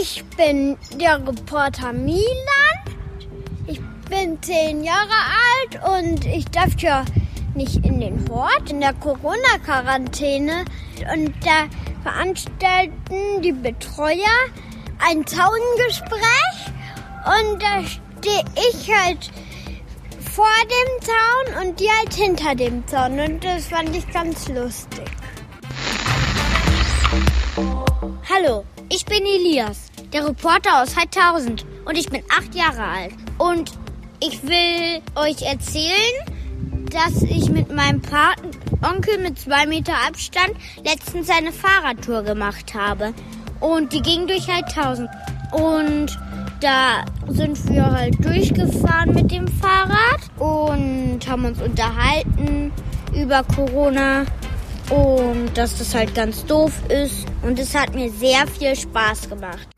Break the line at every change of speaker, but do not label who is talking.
Ich bin der Reporter Milan. Ich bin zehn Jahre alt und ich darf ja nicht in den Hort in der Corona-Quarantäne. Und da veranstalten die Betreuer ein Zaungespräch und da stehe ich halt vor dem Zaun und die halt hinter dem Zaun und das fand ich ganz lustig.
Hallo, ich bin Elias, der Reporter aus Heidtausend und ich bin acht Jahre alt. Und ich will euch erzählen, dass ich mit meinem Patenonkel mit zwei Meter Abstand letztens eine Fahrradtour gemacht habe. Und die ging durch Heidtausend. Und da sind wir halt durchgefahren mit dem Fahrrad und haben uns unterhalten über Corona und dass das halt ganz doof ist. Und es hat mir sehr viel Spaß gemacht.